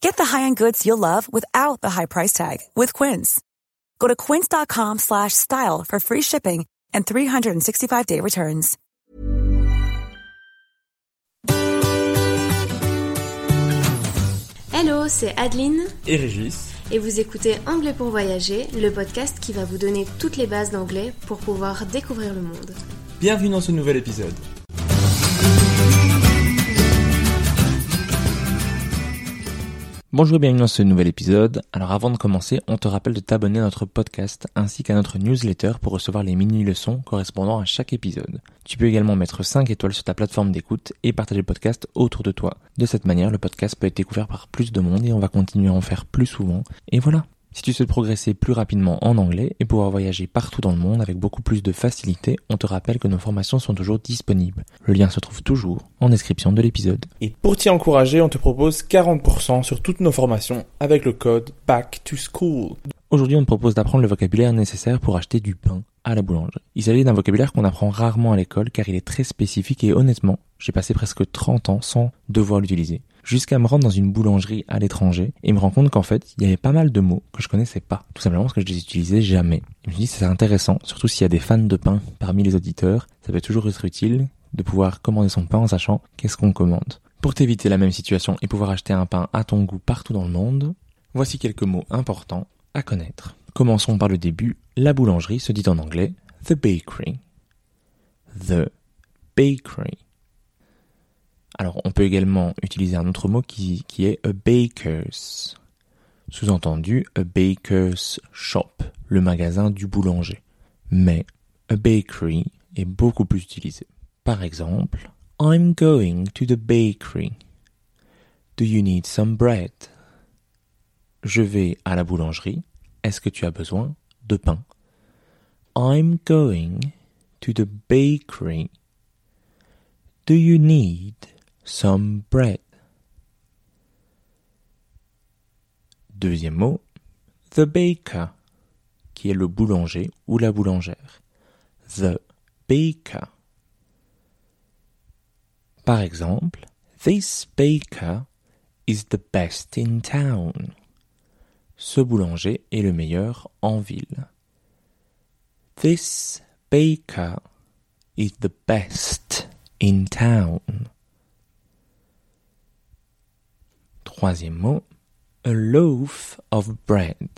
Get the high-end goods you'll love without the high price tag with Quince. Go to quince.com slash style for free shipping and 365-day returns. Hello, c'est Adeline et Régis. et vous écoutez Anglais pour voyager, le podcast qui va vous donner toutes les bases d'anglais pour pouvoir découvrir le monde. Bienvenue dans ce nouvel épisode. Bonjour et bienvenue dans ce nouvel épisode. Alors avant de commencer, on te rappelle de t'abonner à notre podcast ainsi qu'à notre newsletter pour recevoir les mini-leçons correspondant à chaque épisode. Tu peux également mettre 5 étoiles sur ta plateforme d'écoute et partager le podcast autour de toi. De cette manière, le podcast peut être découvert par plus de monde et on va continuer à en faire plus souvent. Et voilà. Si tu souhaites progresser plus rapidement en anglais et pouvoir voyager partout dans le monde avec beaucoup plus de facilité, on te rappelle que nos formations sont toujours disponibles. Le lien se trouve toujours en description de l'épisode. Et pour t'y encourager, on te propose 40% sur toutes nos formations avec le code Back to School. Aujourd'hui, on te propose d'apprendre le vocabulaire nécessaire pour acheter du pain à la boulangerie. Il s'agit d'un vocabulaire qu'on apprend rarement à l'école car il est très spécifique et honnêtement, j'ai passé presque 30 ans sans devoir l'utiliser. Jusqu'à me rendre dans une boulangerie à l'étranger et me rendre compte qu'en fait, il y avait pas mal de mots que je connaissais pas. Tout simplement parce que je les utilisais jamais. Je me suis dit, c'est intéressant, surtout s'il y a des fans de pain parmi les auditeurs. Ça peut toujours être utile de pouvoir commander son pain en sachant qu'est-ce qu'on commande. Pour t'éviter la même situation et pouvoir acheter un pain à ton goût partout dans le monde, voici quelques mots importants à connaître. Commençons par le début. La boulangerie se dit en anglais the bakery. The bakery. Alors, on peut également utiliser un autre mot qui, est a baker's. Sous-entendu, a baker's shop, le magasin du boulanger. Mais a bakery est beaucoup plus utilisé. Par exemple, I'm going to the bakery. Do you need some bread? Je vais à la boulangerie. Est-ce que tu as besoin de pain? I'm going to the bakery. Do you need some bread? Deuxième mot, the baker, qui est le boulanger ou la boulangère. The baker. Par exemple, this baker is the best in town. Ce boulanger est le meilleur en ville. This baker is the best in town. Troisième mot, a loaf of bread,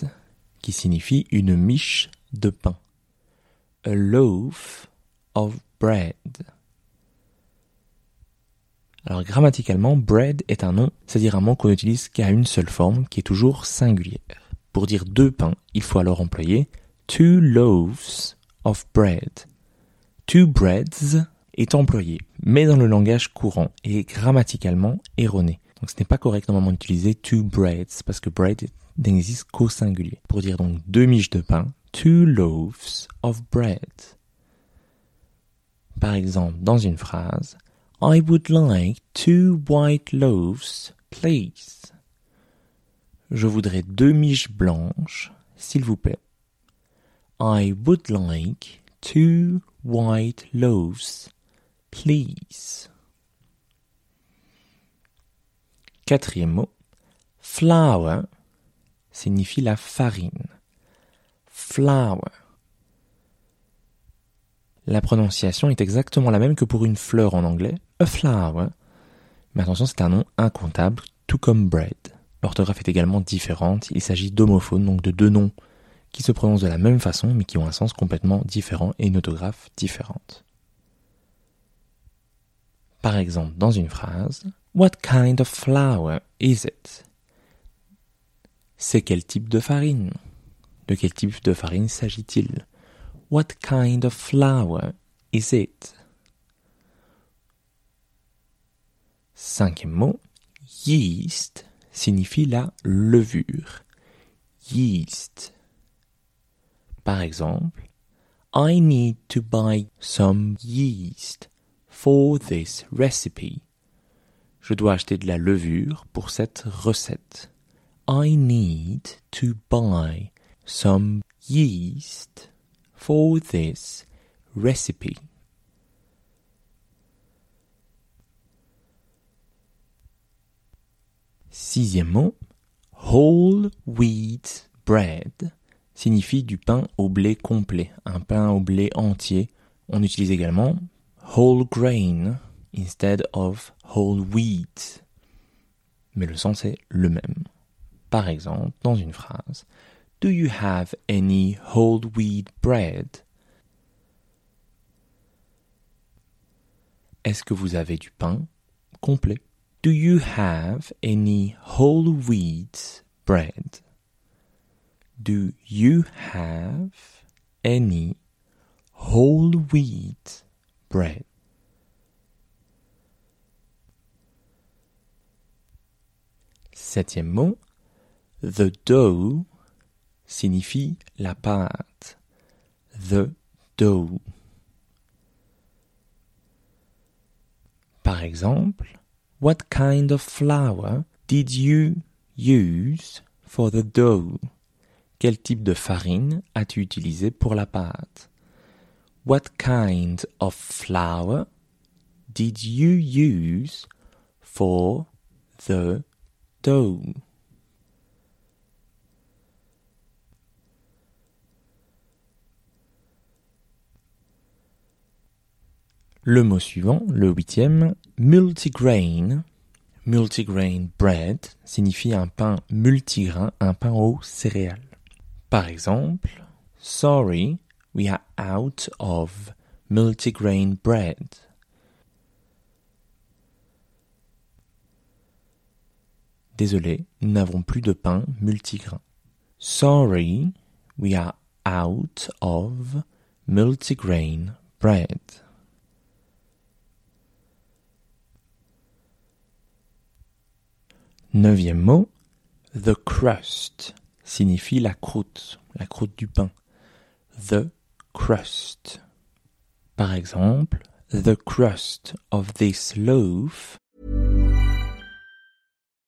qui signifie une miche de pain. A loaf of bread. Alors grammaticalement, bread est un nom, c'est-à-dire un mot qu'on utilise qu'à une seule forme, qui est toujours singulière. Pour dire deux pains, il faut alors employer two loaves of bread. Two breads est employé, mais dans le langage courant et grammaticalement erroné. Donc ce n'est pas correct normalement d'utiliser two breads parce que bread n'existe qu'au singulier. Pour dire donc deux miches de pain, two loaves of bread. Par exemple, dans une phrase, I would like two white loaves, please. Je voudrais deux miches blanches, s'il vous plaît. I would like two white loaves, please. Quatrième mot, flour signifie la farine. Flour. La prononciation est exactement la même que pour une fleur en anglais, a flower. Mais attention, c'est un nom incontable, tout comme bread. L'orthographe est également différente, il s'agit d'homophones, donc de deux noms qui se prononcent de la même façon mais qui ont un sens complètement différent et une orthographe différente. Par exemple, dans une phrase, What kind of flour is it? C'est quel type de farine? De quel type de farine s'agit-il? What kind of flour is it? Cinquième mot, yeast signifie la levure. Yeast. Par exemple, I need to buy some yeast for this recipe. Je dois acheter de la levure pour cette recette. I need to buy some yeast for this recipe. Sixième mot, whole wheat bread signifie du pain au blé complet, un pain au blé entier. On utilise également whole grain instead of whole wheat. Mais le sens est le même. Par exemple, dans une phrase, Do you have any whole wheat bread? Est-ce que vous avez du pain complet? Do you have any whole wheat bread? Do you have any whole wheat bread? Septième mot, the dough signifie la pâte. The dough. Par exemple, What kind of flour did you use for the dough? Quel type de farine as-tu utilisé pour la pâte? What kind of flour did you use for the Le mot suivant, le huitième, multigrain. Multigrain bread signifie un pain multigrain, un pain aux céréales. Par exemple, sorry, we are out of multigrain bread. Désolé, nous n'avons plus de pain multigrain. Sorry, we are out of multigrain bread. Neuvième mot, the crust signifie la croûte, la croûte du pain. The crust. Par exemple, the crust of this loaf.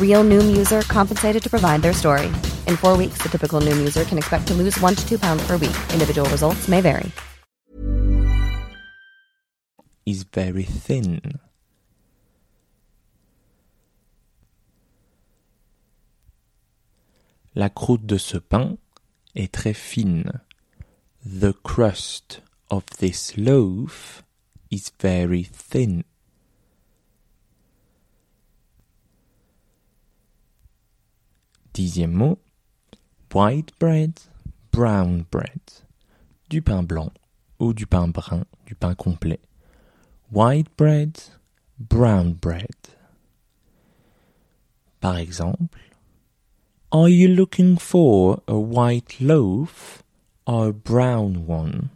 Real Noom user compensated to provide their story. In four weeks, the typical Noom user can expect to lose one to two pounds per week. Individual results may vary. Is very thin. La croûte de ce pain est très fine. The crust of this loaf is very thin. Dixième mot, white bread, brown bread. Du pain blanc ou du pain brun, du pain complet. White bread, brown bread. Par exemple, Are you looking for a white loaf or a brown one?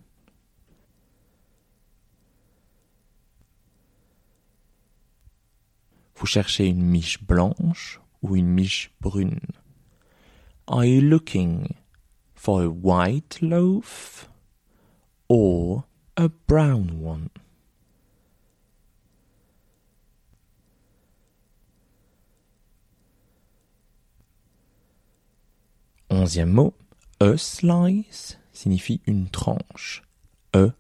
Vous cherchez une miche blanche ou une miche brune? Are you looking for a white loaf or a brown one? Onzième mot, a slice signifie une tranche. A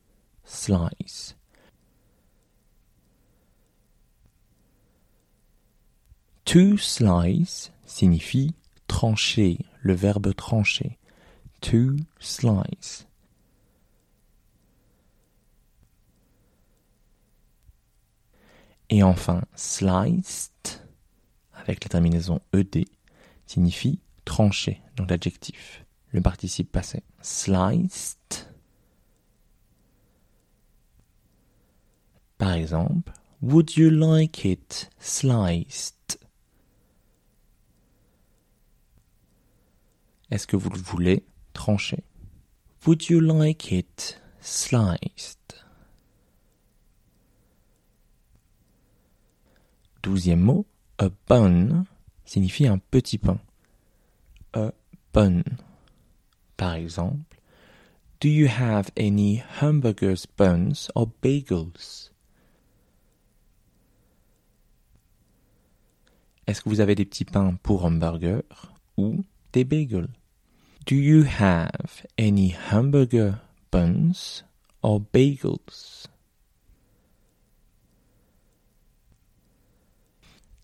slice. To slice signifie trancher, le verbe trancher. To slice. Et enfin, sliced, avec la terminaison ed, signifie trancher, donc l'adjectif. Le participe passé. Sliced. Par exemple, Would you like it sliced? Est-ce que vous le voulez tranché Would you like it sliced? Douzième mot, a bun signifie un petit pain. A bun. Par exemple, Do you have any hamburgers, buns or bagels? Est-ce que vous avez des petits pains pour hamburger ou des bagels? Do you have any hamburger buns or bagels?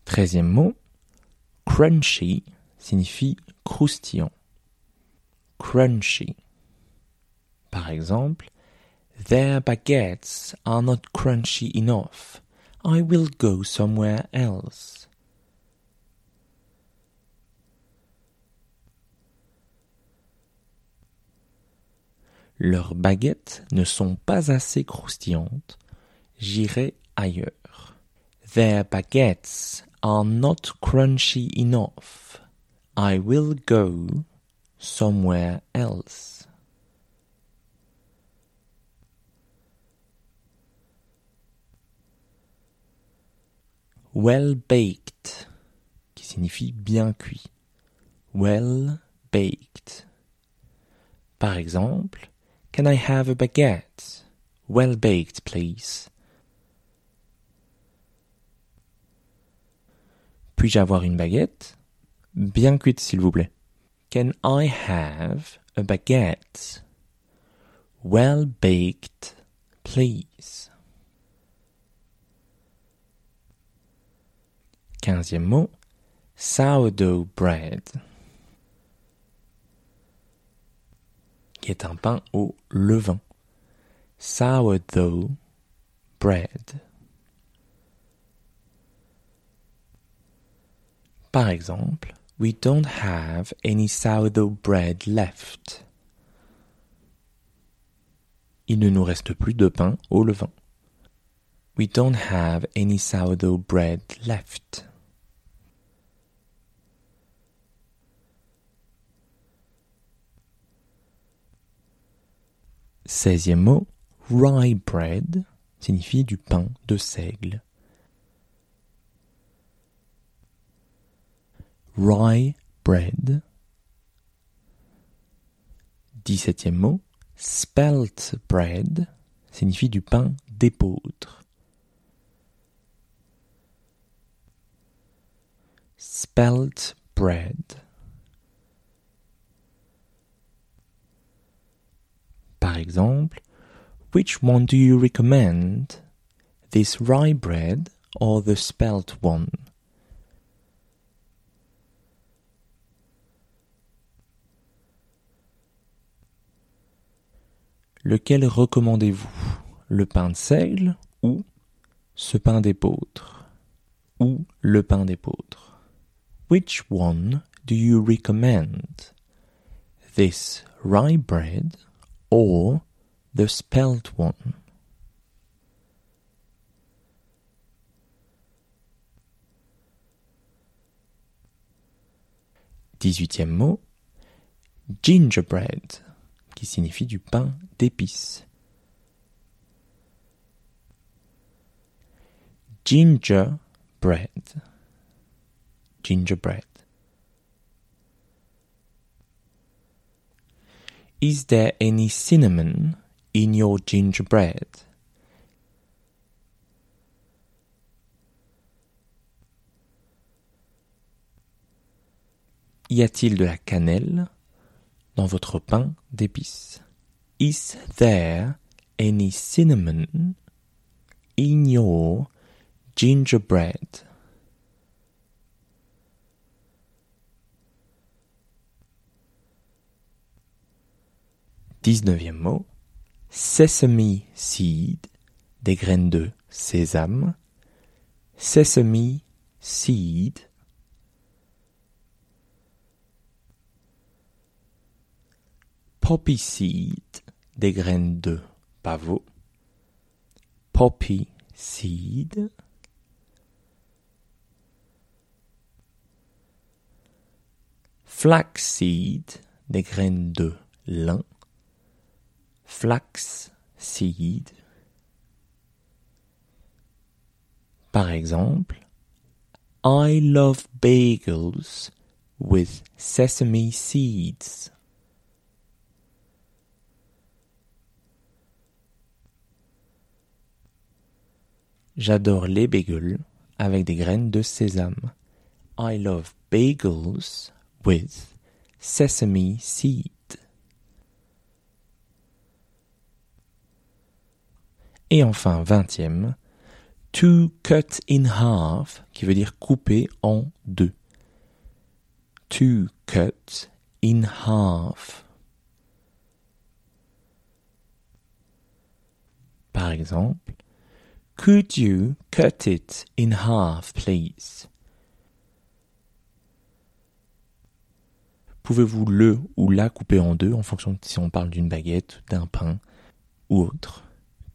Treizième mot, crunchy signifie croustillant. Crunchy. Par exemple, Their baguettes are not crunchy enough. I will go somewhere else. Leurs baguettes ne sont pas assez croustillantes. J'irai ailleurs. Their baguettes are not crunchy enough. I will go somewhere else. Well baked, qui signifie bien cuit. Well baked. Par exemple, Can I have a baguette? Well baked, please. Puis-je avoir une baguette? Bien cuite, s'il vous plaît. Can I have a baguette? Well baked, please. Quinzième mot, sourdough bread. Est un pain au levain. Sourdough bread. Par exemple, we don't have any sourdough bread left. Il ne nous reste plus de pain au levain. We don't have any sourdough bread left. Seizième mot, rye bread signifie du pain de seigle. Rye bread. Dix-septième mot, spelt bread signifie du pain d'épeautre. Spelt bread. Par exemple, which one do you recommend? This rye bread or the spelt one? Lequel recommandez-vous? Le pain de seigle ou ce pain d'épeautre Ou le pain d'épeautre Which one do you recommend? This rye bread or the spelt one? Dix-huitième mot, gingerbread, qui signifie du pain d'épices. Gingerbread. Gingerbread. Is there any cinnamon in your gingerbread? Y a-t-il de la cannelle dans votre pain d'épices? Is there any cinnamon in your gingerbread? Dix-neuvième mot. Sesame seed, des graines de sésame. Sesame seed. Poppy seed, des graines de pavot. Poppy seed. Flaxseed, des graines de lin. Flax seed. Par exemple, I love bagels with sesame seeds. J'adore les bagels avec des graines de sésame. I love bagels with sesame seed. Et enfin, vingtième, to cut in half, qui veut dire couper en deux. To cut in half. Par exemple, Could you cut it in half, please? Pouvez-vous le ou la couper en deux en fonction de si on parle d'une baguette, d'un pain ou autre?